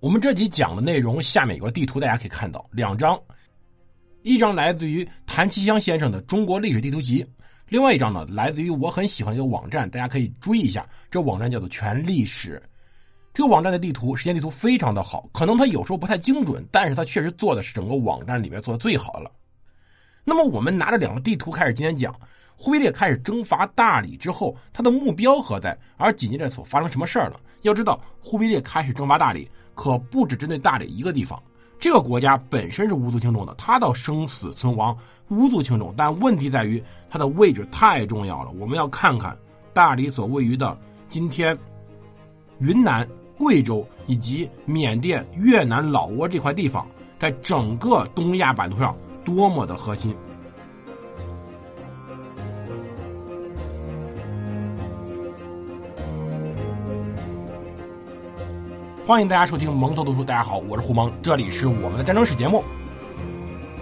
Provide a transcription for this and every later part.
我们这集讲的内容，下面有个地图，大家可以看到两张，一张来自于谭其香先生的《中国历史地图集》，另外一张呢来自于我很喜欢一个网站，大家可以注意一下，这网站叫做全历史。这个网站的地图，时间地图非常的好，可能它有时候不太精准，但是它确实做的是整个网站里面做的最好的了。那么我们拿着两个地图开始今天讲，忽必烈开始征伐大理之后，他的目标何在？而紧接着所发生什么事儿呢？要知道，忽必烈开始征伐大理。可不只针对大理一个地方，这个国家本身是无足轻重的，它的生死存亡无足轻重。但问题在于它的位置太重要了。我们要看看大理所位于的今天云南、贵州以及缅甸、越南、老挝这块地方，在整个东亚版图上多么的核心。欢迎大家收听蒙头读书。大家好，我是胡蒙，这里是我们的战争史节目。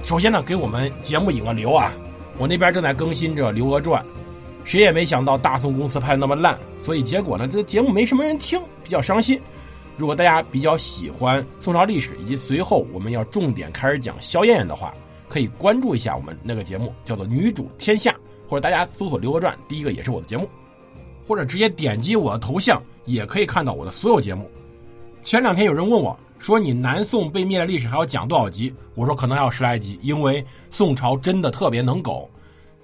首先呢，给我们节目引个流啊！我那边正在更新着《刘娥传》，谁也没想到大宋公司拍的那么烂，所以结果呢，这个节目没什么人听，比较伤心。如果大家比较喜欢宋朝历史，以及随后我们要重点开始讲萧燕燕的话，可以关注一下我们那个节目，叫做《女主天下》，或者大家搜索《刘娥传》，第一个也是我的节目，或者直接点击我的头像，也可以看到我的所有节目。前两天有人问我，说你南宋被灭的历史还要讲多少集？我说可能还有十来集，因为宋朝真的特别能苟。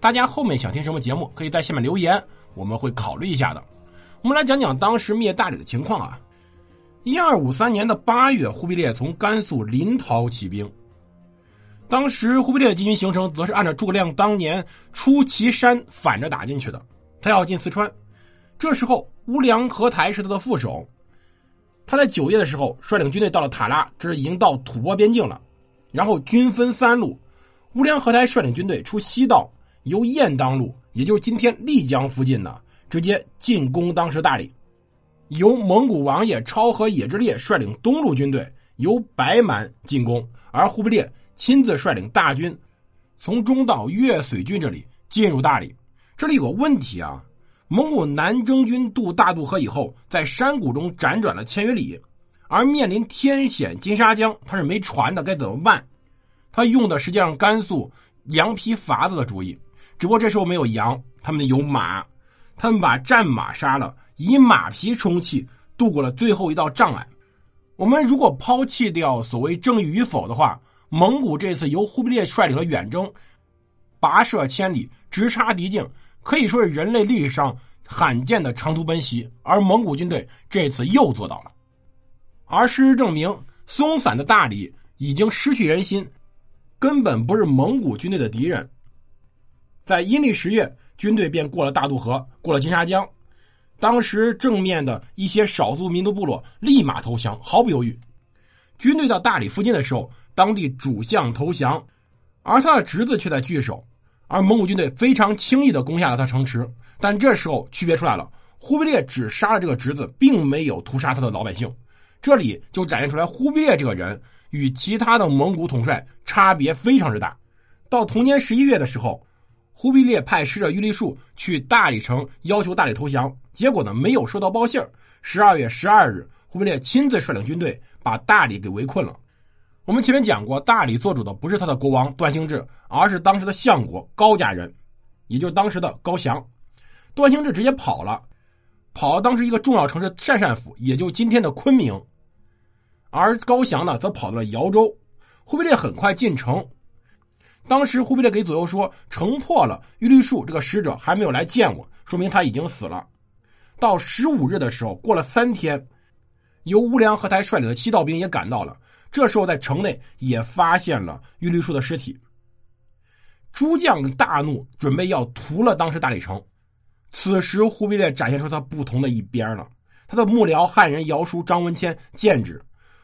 大家后面想听什么节目，可以在下面留言，我们会考虑一下的。我们来讲讲当时灭大理的情况啊。一二五三年的八月，忽必烈从甘肃临洮起兵。当时忽必烈的进军行程，则是按照诸葛亮当年出祁山反着打进去的，他要进四川。这时候乌良和台是他的副手。他在九月的时候率领军队到了塔拉，这是已经到吐蕃边境了。然后军分三路，乌良和台率领军队出西道，由雁当路，也就是今天丽江附近呢，直接进攻当时大理。由蒙古王爷超和野之烈率领东路军队由白蛮进攻，而忽必烈亲自率领大军从中道越水郡这里进入大理。这里有个问题啊。蒙古南征军渡大渡河以后，在山谷中辗转了千余里，而面临天险金沙江，他是没船的，该怎么办？他用的实际上甘肃羊皮筏子的主意，只不过这时候没有羊，他们有马，他们把战马杀了，以马皮充气，度过了最后一道障碍。我们如果抛弃掉所谓正义与否的话，蒙古这次由忽必烈率领的远征，跋涉千里，直插敌境。可以说是人类历史上罕见的长途奔袭，而蒙古军队这次又做到了。而事实证明，松散的大理已经失去人心，根本不是蒙古军队的敌人。在阴历十月，军队便过了大渡河，过了金沙江。当时正面的一些少数民族部落立马投降，毫不犹豫。军队到大理附近的时候，当地主将投降，而他的侄子却在据守。而蒙古军队非常轻易的攻下了他城池，但这时候区别出来了，忽必烈只杀了这个侄子，并没有屠杀他的老百姓，这里就展现出来忽必烈这个人与其他的蒙古统帅差别非常之大。到同年十一月的时候，忽必烈派使者玉立树去大理城要求大理投降，结果呢没有收到报信十二月十二日，忽必烈亲自率领军队把大理给围困了。我们前面讲过，大理做主的不是他的国王段兴志，而是当时的相国高家人，也就是当时的高翔。段兴志直接跑了，跑到当时一个重要城市鄯善府，也就今天的昆明。而高翔呢，则跑到了瑶州。忽必烈很快进城，当时忽必烈给左右说，城破了，玉律树这个使者还没有来见我，说明他已经死了。到十五日的时候，过了三天，由乌良和台率领的七道兵也赶到了。这时候，在城内也发现了玉律树的尸体。诸将大怒，准备要屠了当时大理城。此时，忽必烈展现出他不同的一边了。他的幕僚汉人姚叔、张文谦谏止，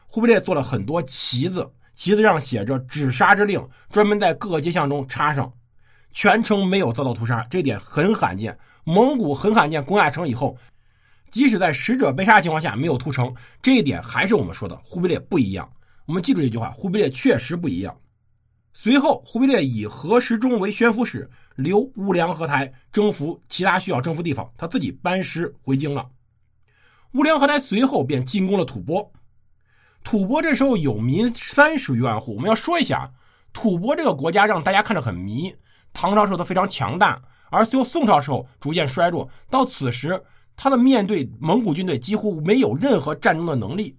忽必烈做了很多旗子，旗子上写着“止杀之令”，专门在各个街巷中插上。全城没有遭到屠杀，这点很罕见。蒙古很罕见攻下城以后，即使在使者被杀情况下没有屠城，这一点还是我们说的忽必烈不一样。我们记住一句话：忽必烈确实不一样。随后，忽必烈以何时中为宣抚使，留乌梁河台征服其他需要征服地方，他自己班师回京了。乌梁河台随后便进攻了吐蕃。吐蕃这时候有民三十余万户。我们要说一下，吐蕃这个国家让大家看着很迷。唐朝时候它非常强大，而随后宋朝时候逐渐衰弱。到此时，他的面对蒙古军队几乎没有任何战争的能力。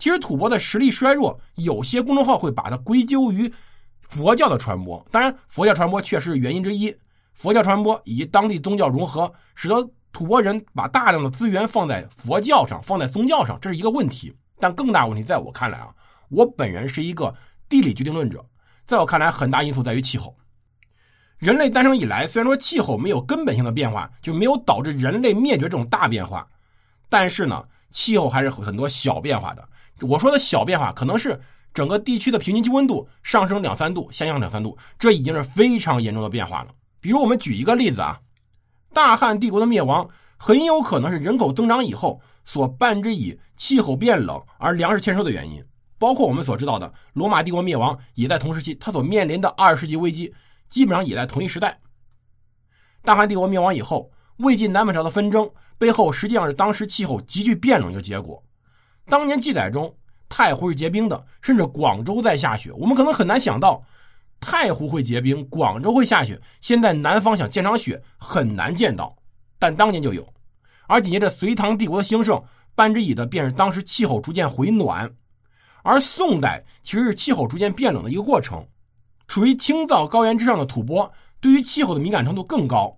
其实吐蕃的实力衰弱，有些公众号会把它归咎于佛教的传播。当然，佛教传播确实是原因之一。佛教传播以及当地宗教融合，使得吐蕃人把大量的资源放在佛教上，放在宗教上，这是一个问题。但更大问题，在我看来啊，我本人是一个地理决定论者，在我看来，很大因素在于气候。人类诞生以来，虽然说气候没有根本性的变化，就没有导致人类灭绝这种大变化，但是呢，气候还是很多小变化的。我说的小变化，可能是整个地区的平均气温度上升两三度，下降两三度，这已经是非常严重的变化了。比如我们举一个例子啊，大汉帝国的灭亡很有可能是人口增长以后所伴之以气候变冷而粮食欠收的原因。包括我们所知道的罗马帝国灭亡也在同时期，它所面临的二十世纪危机基本上也在同一时代。大汉帝国灭亡以后，魏晋南北朝的纷争背后实际上是当时气候急剧变冷一个结果。当年记载中，太湖是结冰的，甚至广州在下雪。我们可能很难想到，太湖会结冰，广州会下雪。现在南方想见场雪很难见到，但当年就有。而紧接着隋唐帝国的兴盛，伴之以的便是当时气候逐渐回暖。而宋代其实是气候逐渐变冷的一个过程。处于青藏高原之上的吐蕃，对于气候的敏感程度更高。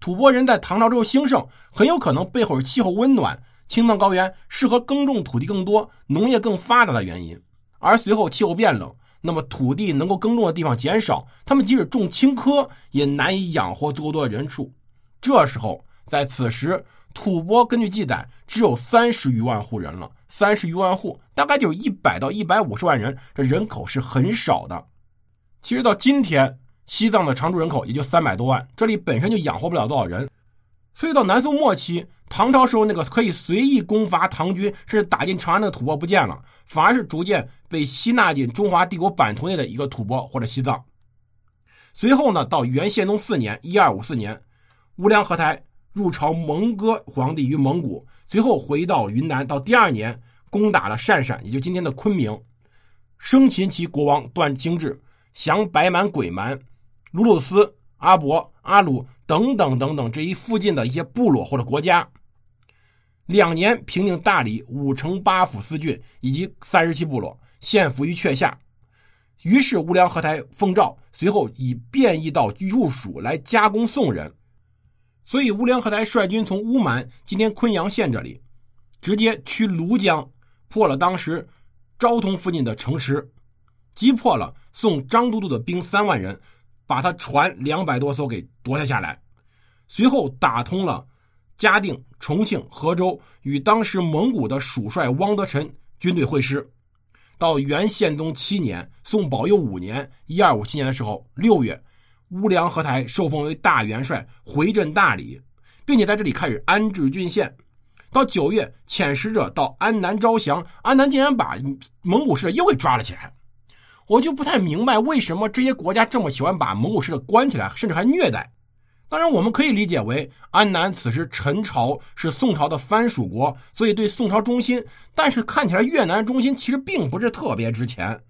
吐蕃人在唐朝之后兴盛，很有可能背后是气候温暖。青藏高原适合耕种土地更多、农业更发达的原因，而随后气候变冷，那么土地能够耕种的地方减少，他们即使种青稞也难以养活足够多的人数。这时候，在此时，吐蕃根据记载只有三十余万户人了，三十余万户，大概就有一百到一百五十万人，这人口是很少的。其实到今天，西藏的常住人口也就三百多万，这里本身就养活不了多少人，所以到南宋末期。唐朝时候那个可以随意攻伐唐军，甚至打进长安的吐蕃不见了，反而是逐渐被吸纳进中华帝国版图内的一个吐蕃或者西藏。随后呢，到元宪宗四年（一二五四年），乌梁合台入朝蒙哥皇帝于蒙古，随后回到云南。到第二年，攻打了鄯善，也就今天的昆明，生擒其国王段清志，降白蛮、鬼蛮、鲁鲁斯、阿伯、阿鲁等等等等这一附近的一些部落或者国家。两年平定大理五城八府四郡以及三十七部落，献俘于阙下。于是乌梁合台奉诏，随后以变异到入蜀来加工宋人。所以乌梁合台率军从乌蛮（今天昆阳县）这里，直接驱庐江，破了当时昭通附近的城池，击破了宋张都督的兵三万人，把他船两百多艘给夺下下来。随后打通了。嘉定、重庆、河州与当时蒙古的蜀帅汪德臣军队会师。到元宪宗七年（宋宝佑五年（一二五七年）的时候，六月，乌梁和台受封为大元帅，回镇大理，并且在这里开始安置郡县。到九月，遣使者到安南招降，安南竟然把蒙古使者又给抓了起来。我就不太明白，为什么这些国家这么喜欢把蒙古使者关起来，甚至还虐待。当然，我们可以理解为安南此时陈朝是宋朝的藩属国，所以对宋朝忠心。但是看起来越南忠心其实并不是特别值钱，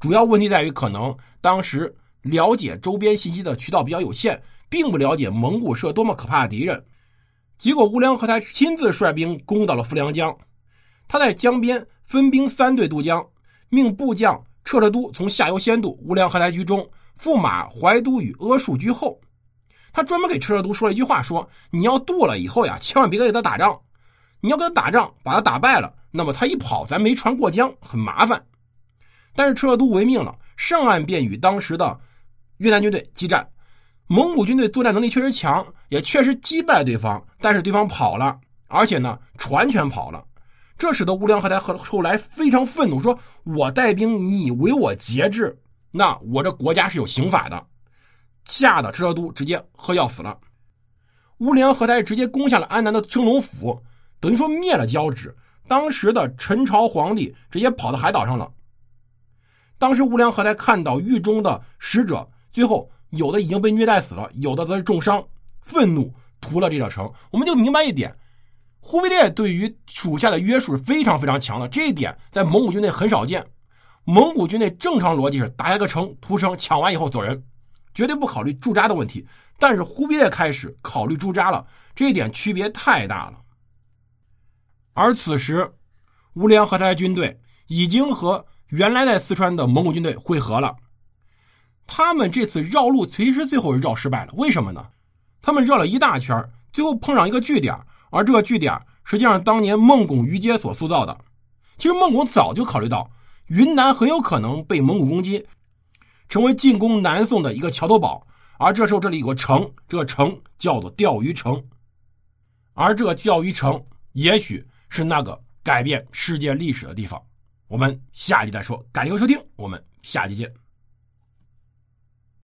主要问题在于可能当时了解周边信息的渠道比较有限，并不了解蒙古是多么可怕的敌人。结果乌梁和台亲自率兵攻到了富良江，他在江边分兵三队渡江，命部将彻彻都从下游先渡，乌梁和台居中，驸马怀都与阿术居后。他专门给车车都说了一句话：“说你要渡了以后呀，千万别跟他打仗。你要跟他打仗，把他打败了，那么他一跑，咱没船过江，很麻烦。”但是车车都违命了，上岸便与当时的越南军队激战。蒙古军队作战能力确实强，也确实击败对方，但是对方跑了，而且呢，船全跑了。这使得乌梁合台后后来非常愤怒，说：“我带兵，你为我节制，那我这国家是有刑法的。”吓得车车都直接喝药死了。乌梁合台直接攻下了安南的青龙府，等于说灭了交趾。当时的陈朝皇帝直接跑到海岛上了。当时乌梁合台看到狱中的使者，最后有的已经被虐待死了，有的则是重伤，愤怒屠了这座城。我们就明白一点，忽必烈对于属下的约束是非常非常强的，这一点在蒙古军内很少见。蒙古军内正常逻辑是打下个城屠城，抢完以后走人，绝对不考虑驻扎的问题。但是忽必烈开始考虑驻扎了，这一点区别太大了。而此时，乌良和他的军队已经和原来在四川的蒙古军队会合了。他们这次绕路其实最后是绕失败了，为什么呢？他们绕了一大圈，最后碰上一个据点。而这个据点实际上当年孟拱于阶所塑造的。其实孟拱早就考虑到云南很有可能被蒙古攻击，成为进攻南宋的一个桥头堡。而这时候这里有个城，这个城叫做钓鱼城。而这个钓鱼城也许是那个改变世界历史的地方。我们下集再说。感谢收听，我们下期见。